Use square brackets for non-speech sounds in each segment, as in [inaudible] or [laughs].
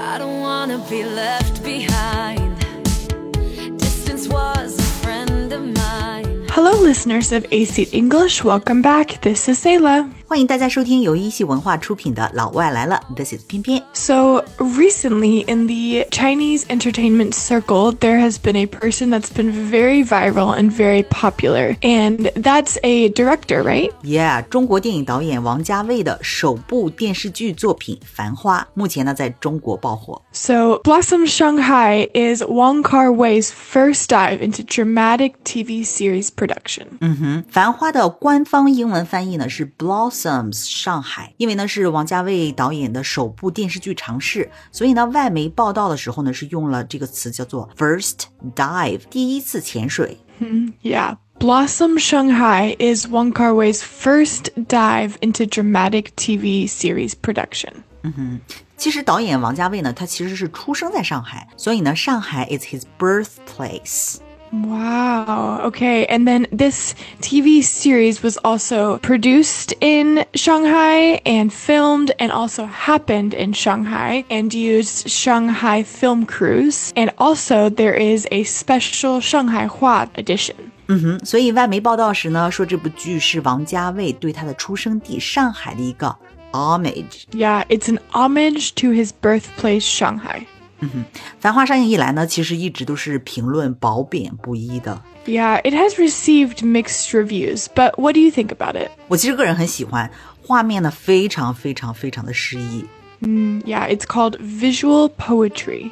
I don't wanna be left behind. A. Hello, listeners of AC English. Welcome back. This is Selah. 欢迎大家收听由一席文化出品的《老外来了》，This is 翩翩。So recently in the Chinese entertainment circle, there has been a person that's been very viral and very popular, and that's a director, right? Yeah，中国电影导演王家卫的首部电视剧作品《繁花》，目前呢在中国爆火。So Blossom Shanghai is Wong Kar Wai's first dive into dramatic TV series production. 嗯哼，《繁花》的官方英文翻译呢是 Blossom。Blossoms 上海，因为呢是王家卫导演的首部电视剧尝试，所以呢外媒报道的时候呢是用了这个词叫做 first dive，第一次潜水。 Yeah. [laughs] Blossom Shanghai is Wong Kar Wai's first dive into dramatic TV series production. 其实导演王家卫呢，他其实是出生在上海，所以呢上海 is his birthplace。 Wow. Okay. And then this TV series was also produced in Shanghai and filmed and also happened in Shanghai and used Shanghai film crews. And also there is a special Shanghai Hua edition. 嗯哼，所以外媒报道时呢，说这部剧是王家卫对他的出生地上海的一个 homage。 Yeah, it's an homage to his birthplace, Shanghai. 繁花上映以来呢，其实一直都是评论褒贬不一的。 Yeah, it has received mixed reviews, but what do you think about it? 我其实个人很喜欢，画面呢非常非常非常的诗意。 Yeah, it's called visual poetry.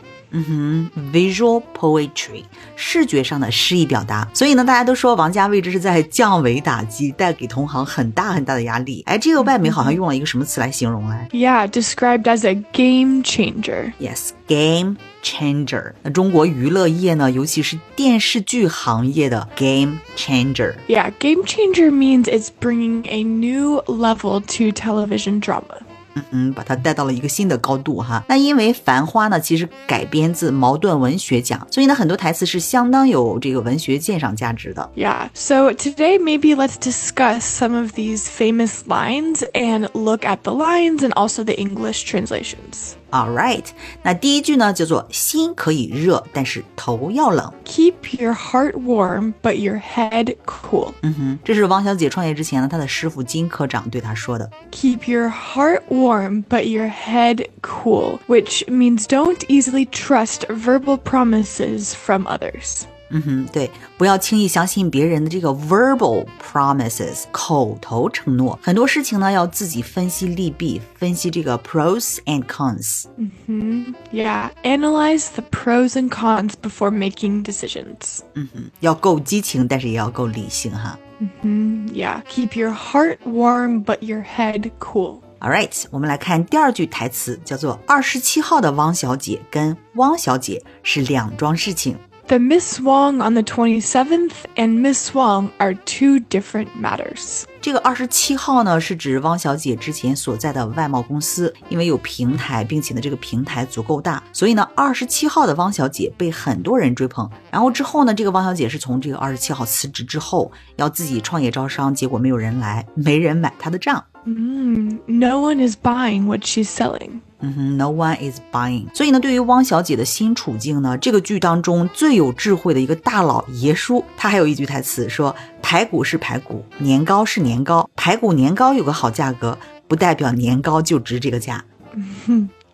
visual poetry，视觉上的诗意表达。所以呢，大家都说王家卫这是在降维打击，带给同行很大很大的压力。哎，这个外媒好像用了一个什么词来形容来 Yeah, described as a game changer. ？Yes，game changer。那中国娱乐业呢，尤其是电视剧行业的 game changer。 Yeah, game changer means it's bringing a new level to television drama. 嗯，把它带到了一个新的高度哈。那因为《繁花》呢，其实改编自茅盾文学奖，所以呢，很多台词是相当有这个文学鉴赏价值的。Yeah, so today maybe let's discuss some of these famous lines and look at the lines and also the English translations. All right，那第一句呢叫做“心可以热，但是头要冷 Keep your heart warm, but your head cool. ”。嗯哼，这是汪小姐创业之前呢，她的师傅金科长对她说的。 Keep your heart warm, but your head cool, which means don't easily trust verbal promises from others. 嗯哼，对，不要轻易相信别人的这个 verbal promises 口头承诺，很多事情呢要自己分析利弊，分析这个 pros and cons。嗯哼 Yeah, analyze the pros and cons before making decisions. 嗯哼要够激情，但是也要够理性哈。嗯哼 Yeah, keep your heart warm, but your head cool. All right，我们来看第二句台词，叫做“二十七号的汪小姐跟汪小姐是两桩事情。The Miss Wong on the 27th and Miss Wong are two different matters. ”这个二十七号呢，是指汪小姐之前所在的外贸公司，因为有平台，并且呢这个平台足够大，所以呢二十七号的汪小姐被很多人追捧。然后之后呢，这个汪小姐是从这个二十七号辞职之后，要自己创业招商，结果没有人来，没人买她的账。 No one is buying what she's selling. 嗯哼，No one is buying。所以呢，对于汪小姐的新处境呢，这个剧当中最有智慧的一个大佬爷叔，他还有一句台词说：“排骨是排骨，年糕是年糕，排骨年糕有个好价格，不代表年糕就值这个价。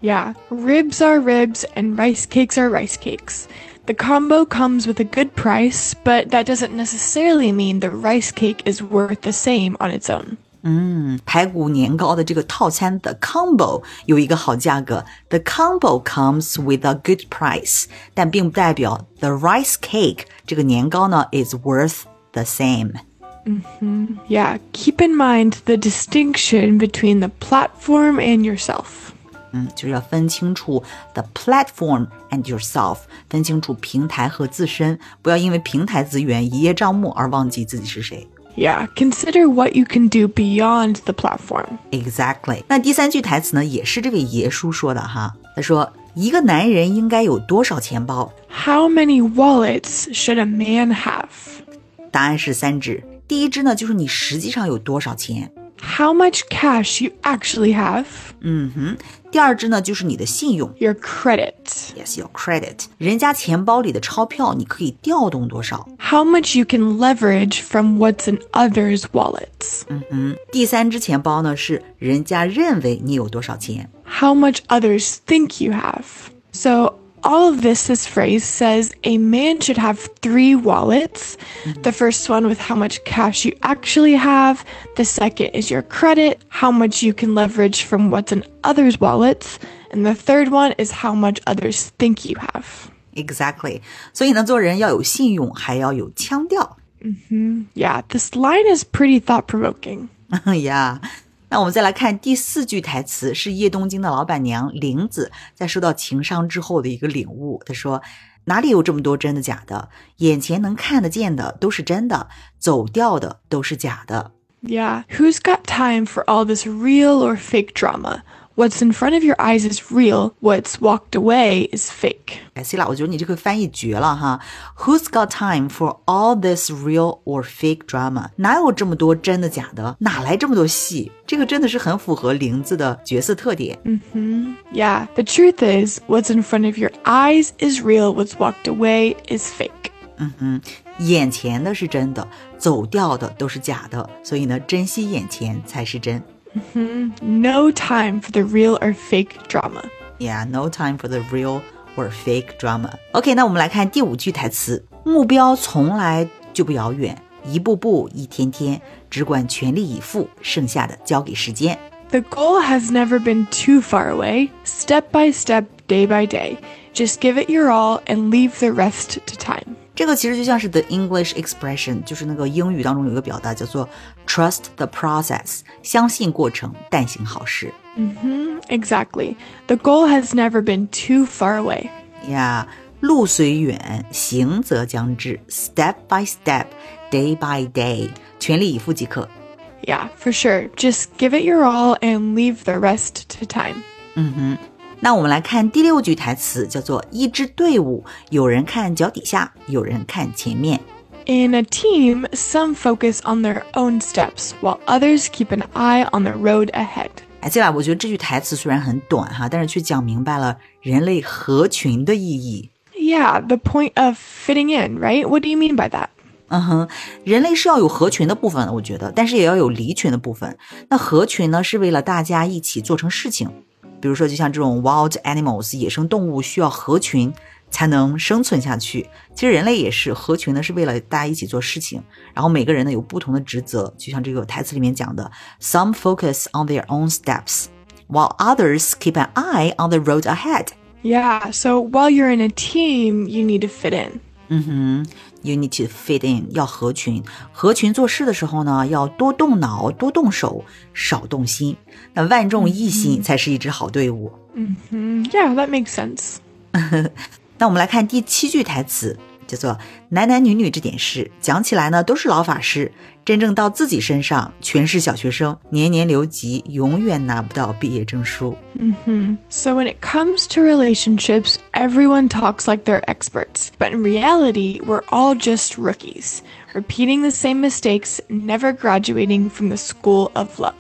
Yeah, ribs are ribs and rice cakes are rice cakes. The combo comes with a good price, but that doesn't necessarily mean the rice cake is worth the same on its own. 排骨年糕的这个套餐的 combo 有一个好价格，the combo comes with a good price，但并不代表 the rice cake 这个年糕呢 is worth the same。Yeah, keep in mind the distinction between the platform and yourself. 嗯，就是要分清楚 the platform and yourself，分清楚平台和自身，不要因为平台资源一叶障目而忘记自己是谁。Yeah, consider what you can do beyond the platform. Exactly。那第三句台词呢，也是这位爷叔说的哈。他说：“一个男人应该有多少钱包？ How many wallets should a man have? 答案是三只。第一只呢，就是你实际上有多少钱。 how much cash you actually have. 嗯哼，第二支呢就是你的信用 Your credit. ，yes your credit，人家钱包里的钞票你可以调动多少？ How much you can leverage from what's in others' wallets. 嗯，第三支钱包呢是人家认为你有多少钱。 How much others think you have. So, all of this, this phrase says a man should have three wallets. The first one with how much cash you actually have. The second is your credit, how much you can leverage from what's in others' wallets. And the third one is how much others think you have. Exactly，所以呢，做人要有信用，还要有腔调 Yeah, this line is pretty thought provoking. [laughs] 呀。 那我们再来看第四句台词，是叶东京的老板娘玲子在收到情商之后的一个领悟。她说：“哪里有这么多真的假的？眼前能看得见的都是真的，走掉的都是假的。Yeah, who's got time for all this real or fake drama? What's in front of your eyes is real, what's walked away is fake. 哎，C 啦，我觉得你这个翻译绝了哈！Who's got time for all this real or fake drama？哪有这么多真的假的？哪来这么多戏？这个真的是很符合玲子的角色特点。 Yeah, the truth is, what's in front of your eyes is real, what's walked away is fake. 眼前的是真的，走掉的都是假的，所以呢，珍惜眼前才是真。 No time for the real or fake drama. Yeah, no time for the real or fake drama. OK，那我们来看第五句台词：目标从来就不遥远，一步步，一天天，只管全力以赴，剩下的交给时间。 The goal has never been too far away, step by step, day by day. Just give it your all and leave the rest to time. 这个其实就像是 the English expression，就是那个英语当中有一个表达叫做 trust the process，相信过程，但行好事。 Exactly. The goal has never been too far away. 呀，路虽远，行则将至，step by step，day by day，全力以赴即可。 Yeah, for sure. Just give it your all and leave the rest to time. 那我们来看第六句台词，叫做一支队伍，有人看脚底下，有人看前面。 In a team, some focus on their own steps, while others keep an eye on the road ahead. 哎，这吧，我觉得这句台词虽然很短哈，但是却讲明白了人类合群的意义。 Yeah, the point of fitting in, right? What do you mean by that? 嗯哼，人类是要有合群的部分的，我觉得，但是也要有离群的部分。那合群呢，是为了大家一起做成事情。 比如说，就像这种 wild animals 野生动物需要合群才能生存下去。其实人类也是合群呢，是为了大家一起做事情。然后每个人呢有不同的职责，就像这个台词里面讲的，some focus on their own steps, while others keep an eye on the road ahead. Yeah, so while you're in a team, you need to fit in. You need to fit in，要合群。合群做事的时候呢，要多动脑、多动手，少动心。那万众一心才是一支好队伍。嗯哼 yeah, that makes sense. [laughs] 那我们来看第七句台词，叫做“男男女女这点事，讲起来呢都是老法师，真正到自己身上，全是小学生，年年留级，永远拿不到毕业证书。嗯哼。So when it comes to relationships, everyone talks like they're experts. But in reality, we're all just rookies, repeating the same mistakes, never graduating from the school of love.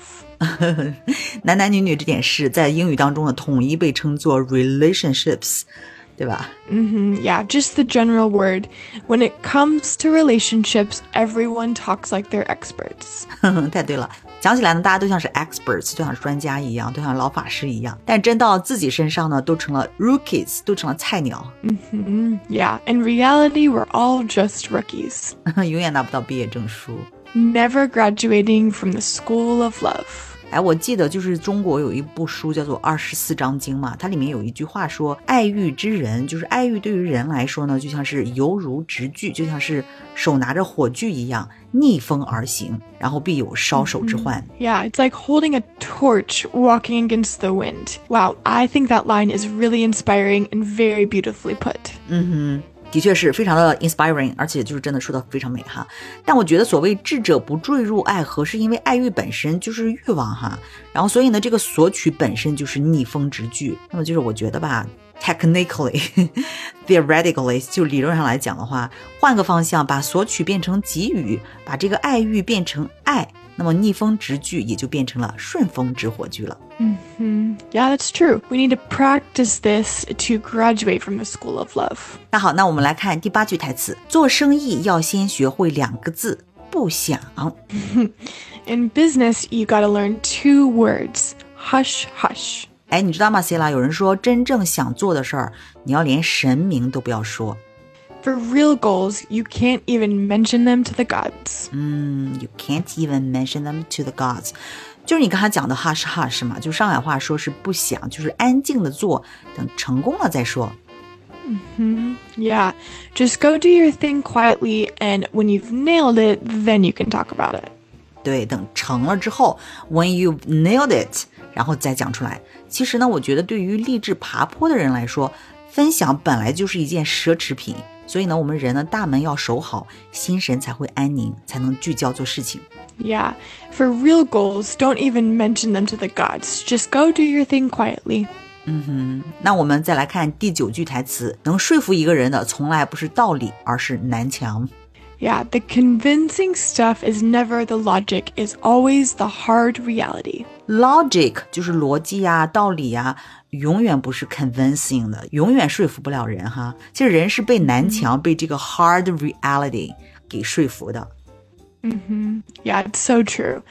男男女女这点事，在英语当中呢，统一被称作 relationships，对吧？ Mm, yeah, just the general word. When it comes to relationships, everyone talks like they're experts. [laughs] 太对了，讲起来呢，大家都像是 experts，就像是专家一样，都像老法师一样，但真到自己身上呢，都成了 rookies，都成了菜鸟， Yeah, in reality, we're all just rookies, [laughs] 永远拿不到毕业证书。 never graduating from the school of love. 哎，我记得就是中国有一部书叫做《二十四章经》嘛，它里面有一句话说：“爱欲之人，就是爱欲对于人来说呢，就像是犹如直炬，就像是手拿着火炬一样，逆风而行，然后必有烧手之患。Yeah, it's like holding a torch walking against the wind. Wow, I think that line is really inspiring and very beautifully put. 的确是非常的 inspiring，而且就是真的说的非常美哈。但我觉得所谓智者不坠入爱河，是因为爱欲本身就是欲望哈。然后所以呢，这个索取本身就是逆风直拒。那么就是我觉得吧，technically [laughs] theoretically 就理论上来讲的话，换个方向把索取变成给予，把这个爱欲变成爱，那么逆风直句也就变成了顺风直火句了。嗯哼，Yeah, that's true. We need to practice this to graduate from the school of love. 那好，那我们来看第八句台词：做生意要先学会两个字，不想。In [laughs] business, you gotta learn two words: hush, hush. 哎，你知道吗，Selah？有人说，真正想做的事儿，你要连神明都不要说，For real goals, you can't even mention them to the gods. 嗯，You can't even mention them to the gods，就是你刚才讲的 hush hush 嘛，就上海话说是不想，就是安静的做，等成功了再说。 Yeah, just go do your thing quietly, and when you've nailed it, then you can talk about it. 对，等成了之后，when you nailed it，然后再讲出来。其实呢，我觉得对于励志爬坡的人来说，分享本来就是一件奢侈品， 所以呢，我们人呢大门要守好，心神才会安宁，才能聚焦做事情。Yeah, for real goals, don't even mention them to the gods. Just go do your thing quietly. 嗯哼那我们再来看第九句台词，能说服一个人的从来不是道理，而是南墙。Yeah, the convincing stuff is never the logic, is always the hard reality. Logic 就是逻辑呀、道理呀，永远不是 convincing 的，永远说服不了人哈。其实人是被南墙、被这个 hard reality 给说服的。 Yeah, it's so true.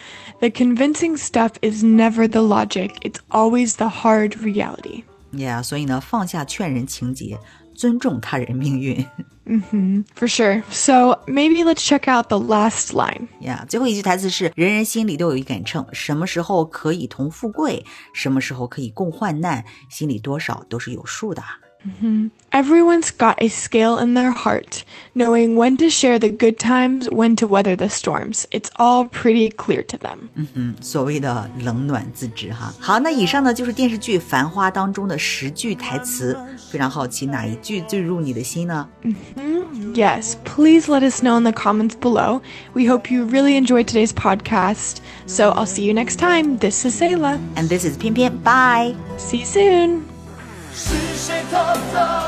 The convincing stuff is never the logic, it's always the hard reality. Yeah，所以呢，放下劝人情节，尊重他人命运。 For sure. So maybe let's check out the last line. Yeah，最后一句台词是：人人心里都有一杆秤，什么时候可以同富贵，什么时候可以共患难，心里多少都是有数的。Mm-hmm. Everyone's got a scale in their heart, knowing when to share the good times, when to weather the storms. It's all pretty clear to them. Mm-hmm. 嗯哼，所谓的冷暖自知哈。好，那以上呢就是电视剧《繁花》当中的十句台词。非常好奇哪一句最入你的心呢？嗯哼，Yes, please let us know in the comments below. We hope you really enjoyed today's podcast. So I'll see you next time. This is Selah, and this is Pian Pian. Bye. See you soon. 是谁偷走